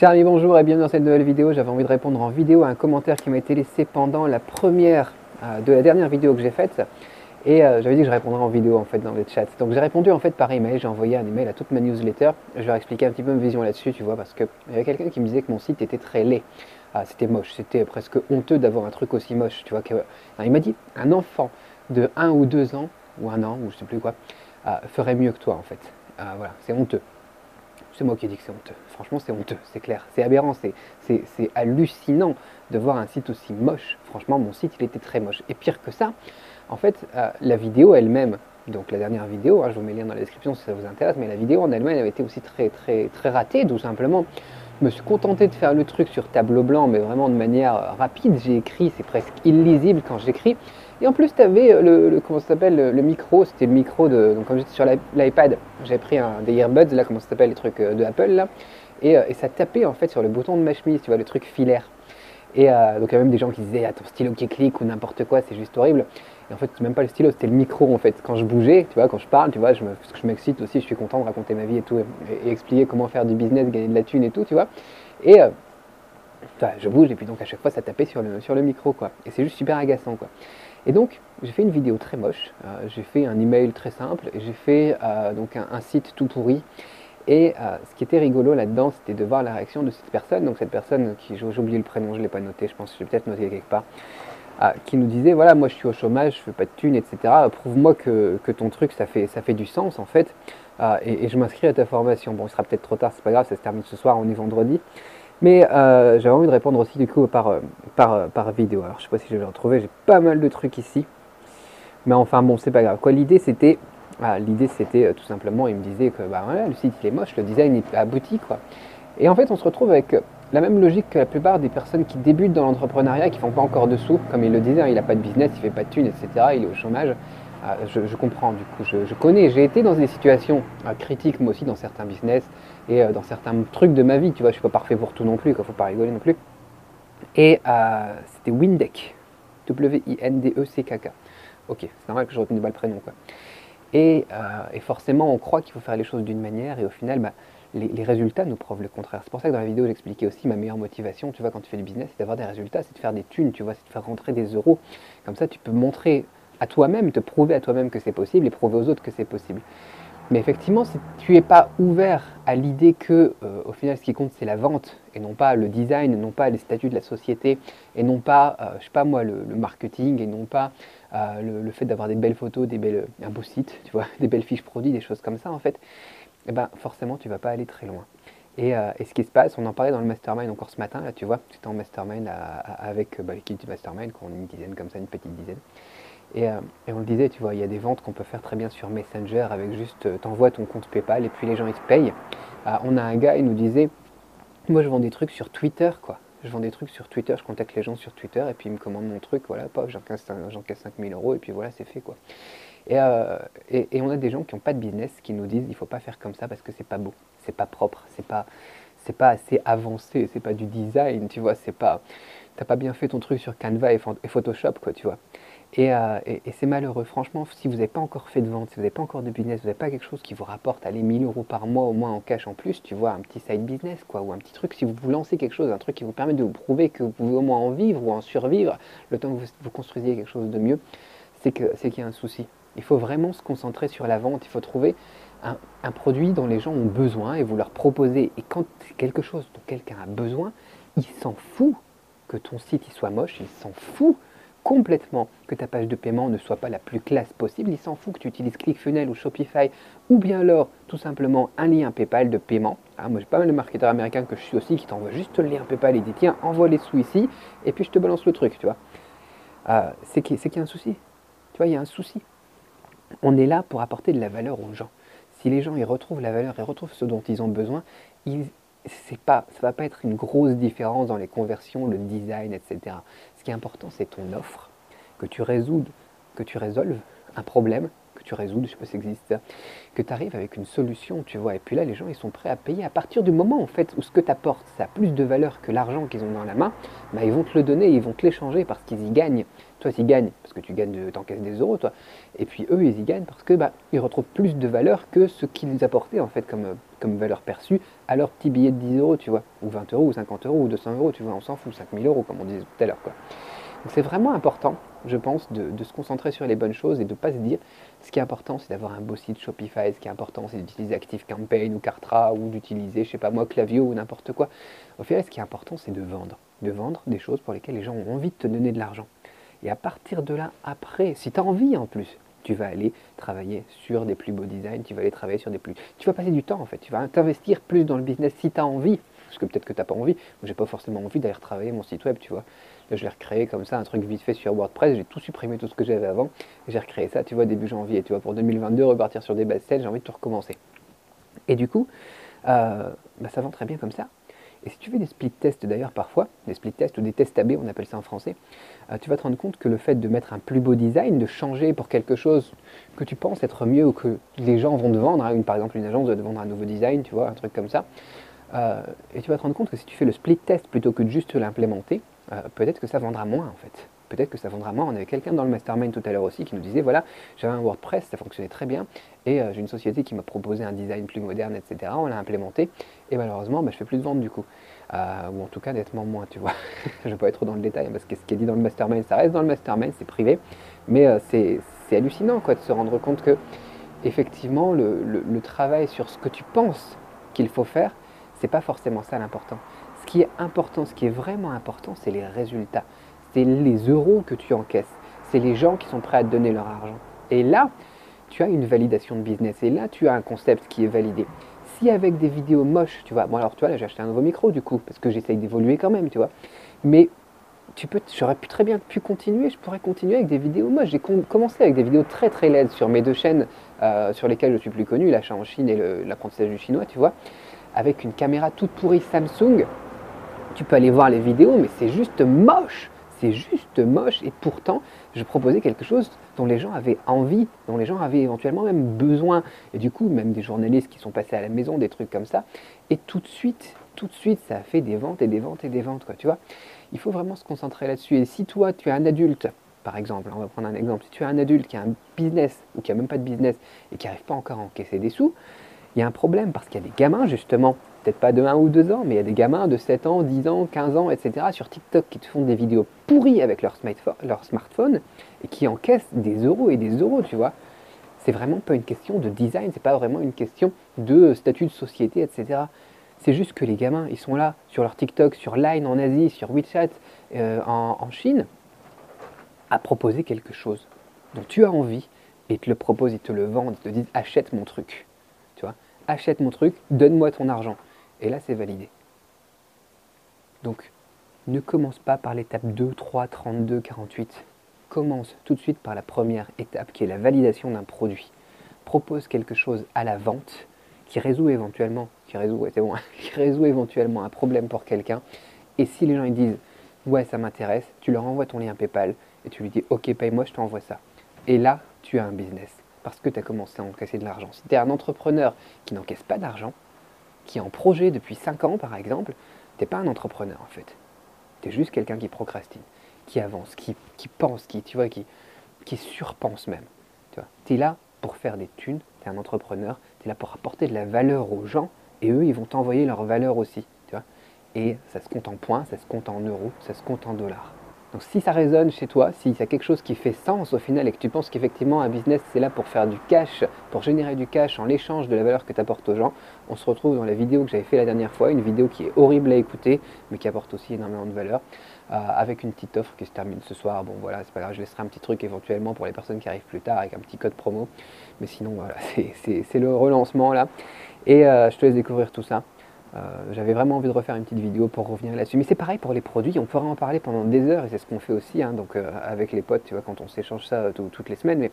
Chers amis, bonjour et bienvenue dans cette nouvelle vidéo. J'avais envie de répondre en vidéo à un commentaire qui m'a été laissé pendant la première euh, de la dernière vidéo que j'ai faite. Et euh, j'avais dit que je répondrais en vidéo en fait dans le chat. Donc j'ai répondu en fait par email, j'ai envoyé un email à toute ma newsletter. Je vais expliquer un petit peu ma vision là-dessus, tu vois, parce qu'il y avait quelqu'un qui me disait que mon site était très laid. Ah, c'était moche, c'était presque honteux d'avoir un truc aussi moche, tu vois. Que... il m'a dit, un enfant de 1 ou 2 ans, ou un an, ou je sais plus quoi, euh, ferait mieux que toi en fait. voilà, c'est honteux. C'est moi qui ai dit que c'est honteux. Franchement, c'est honteux, c'est clair. C'est aberrant, c'est hallucinant de voir un site aussi moche. Franchement, mon site, il était très moche. Et pire que ça, en fait, euh, la vidéo elle-même, donc la dernière vidéo, hein, je vous mets le lien dans la description si ça vous intéresse, mais la vidéo en elle-même avait été aussi très, très, très ratée, tout simplement. Je me suis contenté de faire le truc sur tableau blanc, mais vraiment de manière rapide. J'ai écrit, c'est presque illisible quand j'écris. Et en plus, tu avais euh, le, le, micro, c'était le micro de, donc comme j'étais sur l'iPad, j'avais pris un, des earbuds, là, comment ça s'appelle, les trucs euh, de Apple, là, et, euh, et, ça tapait en fait sur le bouton de ma chemise, tu vois, le truc filaire. Et donc il y a même des gens qui disaient, ah, ton stylo qui clique ou n'importe quoi, c'est juste horrible. Et en fait, c'est même pas le stylo, c'était le micro en fait. Quand je bougeais, tu vois, quand je parle, tu vois, je parce que je m'excite aussi, je suis content de raconter ma vie et tout, et, expliquer comment faire du business, gagner de la thune et tout, tu vois. Et je bouge et puis donc à chaque fois ça tapait sur le, sur le micro quoi. Et c'est juste super agaçant quoi. Et donc, j'ai fait une vidéo très moche, euh, j'ai fait un email très simple, j'ai fait euh, donc un, site tout pourri. Et euh, ce qui était rigolo là-dedans, c'était de voir la réaction de cette personne, donc cette personne qui, j'ai oublié le prénom, je ne l'ai pas noté, je pense que je l'ai peut-être noté quelque part, qui nous disait, voilà, moi je suis au chômage, je fais pas de thunes, etc. Prouve-moi que, ton truc, ça fait, ça fait du sens en fait, et, et, je m'inscris à ta formation. Bon, il sera peut-être trop tard, c'est pas grave, ça se termine ce soir, on est vendredi. Mais euh, j'avais envie de répondre aussi du coup par, euh, par, euh, par vidéo. Alors je sais pas si je vais le retrouver, j'ai pas mal de trucs ici. Mais enfin bon, c'est pas grave. Quoi, l'idée c'était, ah, l'idée c'était tout simplement, il me disait que bah, le site il est moche, le design est abouti. Et en fait, on se retrouve avec la même logique que la plupart des personnes qui débutent dans l'entrepreneuriat, qui font pas encore de sous, comme il le disait, hein, il n'a pas de business, il fait pas de thunes, etc. Il est au chômage. Ah, je, comprends, du coup, je, connais, j'ai été dans des situations euh, critiques, moi aussi, dans certains business et euh, dans certains trucs de ma vie, tu vois, je suis pas parfait pour tout non plus, il faut pas rigoler non plus. Et euh, c'était Windeck, W-I-N-D-E-C-K-K. Ok, c'est normal que je retienne pas le prénom. Et, forcément, on croit qu'il faut faire les choses d'une manière, et au final, bah, les, résultats nous prouvent le contraire. C'est pour ça que dans la vidéo, j'expliquais aussi ma meilleure motivation, tu vois, quand tu fais du business, c'est d'avoir des résultats, c'est de faire des thunes, tu vois, c'est de faire rentrer des euros. Comme ça, tu peux montrer à toi-même, te prouver à toi-même que c'est possible et prouver aux autres que c'est possible. Mais effectivement, si tu n'es pas ouvert à l'idée que, euh, au final, ce qui compte, c'est la vente et non pas le design, non pas les statuts de la société, et non pas, euh, je sais pas moi, le, marketing, et non pas euh, le, fait d'avoir des belles photos, des belles, un beau site, tu vois, des belles fiches produits, des choses comme ça, en fait, eh ben, forcément, tu vas pas aller très loin. Et, ce qui se passe, on en parlait dans le mastermind encore ce matin, là, tu vois, c'était en mastermind avec bah, l'équipe du mastermind, qu'on une dizaine comme ça, une petite dizaine. Euh, et, on le disait, tu vois, il y a des ventes qu'on peut faire très bien sur Messenger avec juste, euh, t'envoies ton compte PayPal et puis les gens ils te payent. Euh, on a un gars, il nous disait, moi je vends des trucs sur Twitter, quoi. Je vends des trucs sur Twitter, je contacte les gens sur Twitter et puis ils me commandent mon truc, voilà, paf, j'encaisse 5000 euros et puis voilà, c'est fait, quoi. Et, et, on a des gens qui n'ont pas de business qui nous disent, il faut pas faire comme ça parce que c'est pas beau, c'est pas propre, c'est pas, c'est pas assez avancé, c'est pas du design, tu vois, c'est pas, t'as pas bien fait ton truc sur Canva et Photoshop, quoi, tu vois. Euh, et, c'est malheureux. Franchement, si vous n'avez pas encore fait de vente, si vous n'avez pas encore de business, vous n'avez pas quelque chose qui vous rapporte allez, 1000 euros par mois au moins en cash en plus, tu vois, un petit side business, quoi, ou un petit truc, si vous vous lancez quelque chose, un truc qui vous permet de vous prouver que vous pouvez au moins en vivre ou en survivre, le temps que vous, construisiez quelque chose de mieux, c'est qu'il y a un souci. Il faut vraiment se concentrer sur la vente, il faut trouver un, produit dont les gens ont besoin et vous leur proposer. Et quand c'est quelque chose dont quelqu'un a besoin, il s'en fout que ton site il soit moche, il s'en fout complètement que ta page de paiement ne soit pas la plus classe possible. Il s'en fout que tu utilises ClickFunnels ou Shopify ou bien alors tout simplement un lien PayPal de paiement. Ah, moi j'ai pas mal de marketeurs américains que je suis aussi qui t'envoient juste le lien PayPal et dit tiens envoie les sous ici et puis je te balance le truc, tu vois. Euh, c'est qu'il y a un souci. Tu vois, il y a un souci. On est là pour apporter de la valeur aux gens. Si les gens y retrouvent la valeur et retrouvent ce dont ils ont besoin, ils, pas, ça ne va pas être une grosse différence dans les conversions, le design, etc. Ce qui est important, c'est ton offre, que tu résoudes, que tu résolves un problème, tu résous, je sais pas si ça existe, que tu arrives avec une solution, tu vois. Et puis là, les gens, ils sont prêts à payer à partir du moment, en fait, où ce que tu apportes, ça a plus de valeur que l'argent qu'ils ont dans la main, bah, ils vont te le donner, ils vont te l'échanger parce qu'ils y gagnent. Toi, ils gagnent parce que tu gagnes, de, t'encaisses des euros, toi. Et puis eux, ils y gagnent parce que bah, ils retrouvent plus de valeur que ce qu'ils apportaient, en fait, comme, comme valeur perçue à leur petit billet de 10 euros, tu vois. Ou 20 euros, ou 50 euros, ou 200 euros, tu vois. On s'en fout, 5000 euros, comme on disait tout à l'heure, quoi. Donc c'est vraiment important, je pense, de, se concentrer sur les bonnes choses et de ne pas se dire ce qui est important, c'est d'avoir un beau site Shopify, ce qui est important, c'est d'utiliser ActiveCampaign ou Kartra ou d'utiliser, je sais pas moi, Clavio ou n'importe quoi. Au final, ce qui est important, c'est de vendre. De vendre des choses pour lesquelles les gens ont envie de te donner de l'argent. Et à partir de là, après, si tu as envie en plus, tu vas aller travailler sur des plus beaux designs, tu vas aller travailler sur des plus... Tu vas passer du temps en fait, tu vas t'investir plus dans le business si tu as envie, parce que peut-être que tu n'as pas envie, j'ai pas forcément envie d'aller travailler mon site web, tu vois. Je l'ai recréé comme ça, un truc vite fait sur WordPress, j'ai tout supprimé, tout ce que j'avais avant, j'ai recréé ça, tu vois, début janvier, tu vois, pour 2022, repartir sur des bases j'ai envie de tout recommencer. Et du coup, euh, bah, ça vend très bien comme ça. Et si tu fais des split tests d'ailleurs parfois, des split tests ou des tests AB, on appelle ça en français, euh, tu vas te rendre compte que le fait de mettre un plus beau design, de changer pour quelque chose que tu penses être mieux ou que les gens vont te vendre, hein, par exemple une agence va te vendre un nouveau design, tu vois, un truc comme ça, euh, et tu vas te rendre compte que si tu fais le split test plutôt que de juste l'implémenter, euh, peut-être que ça vendra moins en fait. Peut-être que ça vendra moins. On avait quelqu'un dans le mastermind tout à l'heure aussi qui nous disait voilà, j'avais un WordPress, ça fonctionnait très bien, et j'ai une société qui m'a proposé un design plus moderne, etc. On l'a implémenté, et malheureusement, bah, je fais plus de ventes du coup. Euh, ou en tout cas nettement moins, tu vois. je ne vais pas être trop dans le détail parce que ce qui est dit dans le mastermind, ça reste dans le mastermind, c'est privé, mais euh, c'est hallucinant quoi, de se rendre compte que effectivement le, le, travail sur ce que tu penses qu'il faut faire, c'est pas forcément ça l'important. Ce qui est important, ce qui est vraiment important, c'est les résultats, c'est les euros que tu encaisses, c'est les gens qui sont prêts à te donner leur argent. Et là, tu as une validation de business et là, tu as un concept qui est validé si avec des vidéos moches, tu vois, bon alors tu vois, là j'ai acheté un nouveau micro du coup, parce que j'essaye d'évoluer quand même, tu vois, mais tu peux, j'aurais pu très bien pu continuer, je pourrais continuer avec des vidéos moches. J'ai commencé avec des vidéos très très laides sur mes deux chaînes euh, sur lesquelles je suis plus connu, l'achat en Chine et l'apprentissage du chinois, tu vois, avec une caméra toute pourrie Samsung. Tu peux aller voir les vidéos, mais c'est juste moche c'est juste moche et pourtant je proposais quelque chose dont les gens avaient envie, dont les gens avaient éventuellement même besoin. Et du coup, même des journalistes qui sont passés à la maison, des trucs comme ça. Et tout de suite, tout de suite, ça a fait des ventes et des ventes et des ventes, tu vois. Il faut vraiment se concentrer là-dessus. Et si toi, tu es un adulte, par exemple, on va prendre un exemple, si tu es un adulte qui a un business ou qui a même pas de business et qui n'arrive pas encore à encaisser des sous, il y a un problème parce qu'il y a des gamins justement peut-être pas de 1 ou 2 ans, mais il y a des gamins de 7 ans, 10 ans, 15 ans, etc. sur TikTok qui te font des vidéos pourries avec leur, smartphone et qui encaissent des euros et des euros, tu vois. C'est vraiment pas une question de design, c'est pas vraiment une question de statut de société, etc. C'est juste que les gamins, ils sont là sur leur TikTok, sur Line en Asie, sur WeChat euh, en, en Chine, à proposer quelque chose dont tu as envie et ils te le proposent, ils te le vendent, ils te disent achète mon truc. Achète mon truc, donne-moi ton argent. Et là, c'est validé. Donc, ne commence pas par l'étape 2, 3, 32, 48. Commence tout de suite par la première étape qui est la validation d'un produit. Propose quelque chose à la vente qui résout éventuellement, qui résout, éventuellement un problème pour quelqu'un. Et si les gens disent ouais ça m'intéresse, tu leur envoies ton lien PayPal et tu lui dis ok paye-moi, je t'envoie ça. Et là, tu as un business parce que tu as commencé à encaisser de l'argent. Si tu es un entrepreneur qui n'encaisse pas d'argent, qui est en projet depuis 5 ans par exemple, tu pas un entrepreneur en fait. Tu es juste quelqu'un qui procrastine, qui avance, qui, pense, qui, tu qui, surpense même. Tu es là pour faire des thunes, tu es un entrepreneur, tu es là pour apporter de la valeur aux gens et eux, ils vont t'envoyer leur valeur aussi. Et ça se compte en points, ça se compte en euros, ça se compte en dollars. Donc si ça résonne chez toi, si a quelque chose qui fait sens au final et que tu penses qu'effectivement un business c'est là pour faire du cash, pour générer du cash en l'échange de la valeur que tu apportes aux gens, on se retrouve dans la vidéo que j'avais fait la dernière fois, une vidéo qui est horrible à écouter mais qui apporte aussi énormément de valeur, euh, avec une petite offre qui se termine ce soir. Bon voilà, c'est pas grave, je laisserai un petit truc éventuellement pour les personnes qui arrivent plus tard avec un petit code promo. Mais sinon voilà, c'est le relancement là. Et euh, je te laisse découvrir tout ça. Euh, j'avais vraiment envie de refaire une petite vidéo pour revenir là-dessus. Mais c'est pareil pour les produits, on pourrait en parler pendant des heures et c'est ce qu'on fait aussi, hein, donc euh, avec les potes, quand on s'échange ça euh, toutes les semaines. Mais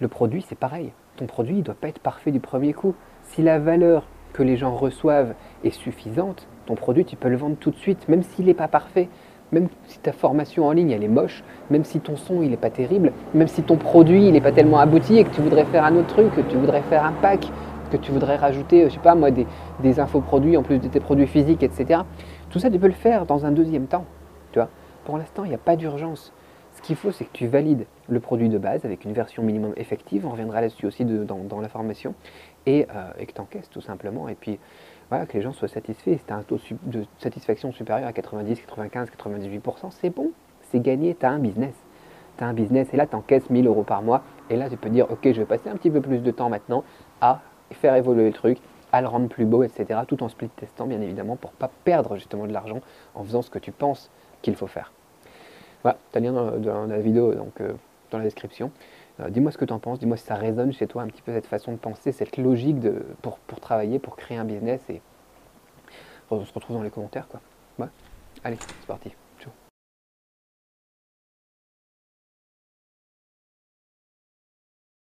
le produit, c'est pareil. Ton produit, il ne doit pas être parfait du premier coup. Si la valeur que les gens reçoivent est suffisante, ton produit, tu peux le vendre tout de suite, même s'il n'est pas parfait. même si ta formation en ligne elle est moche, même si ton son il n'est pas terrible, même si ton produit il n'est pas tellement abouti et que tu voudrais faire un autre truc, que tu voudrais faire un pack, que tu voudrais rajouter, je sais pas moi, des, des infoproduits en plus de tes produits physiques, etc. Tout ça, tu peux le faire dans un deuxième temps. Tu Pour l'instant, il n'y a pas d'urgence. Ce qu'il faut, c'est que tu valides le produit de base avec une version minimum effective. On reviendra là-dessus aussi dans, la formation. Et, euh, et que tu encaisses tout simplement. Et puis, voilà, que les gens soient satisfaits. Si tu as un taux de satisfaction supérieur à 90, 95, 98%, c'est bon. C'est gagné. Tu as un business. Tu as un business. Et là, tu encaisses 1000 euros par mois. Et là, tu peux dire, OK, je vais passer un petit peu plus de temps maintenant à faire évoluer le truc, à le rendre plus beau, etc. Tout en split testant, bien évidemment, pour pas perdre justement de l'argent en faisant ce que tu penses qu'il faut faire. Voilà, tu as le lien dans, la vidéo donc, euh, dans la description. Euh, dis-moi ce que tu en penses, dis-moi si ça résonne chez toi un petit peu cette façon de penser, cette logique de, pour, travailler, pour créer un business. Et on se retrouve dans les commentaires. Quoi. Allez, c'est parti.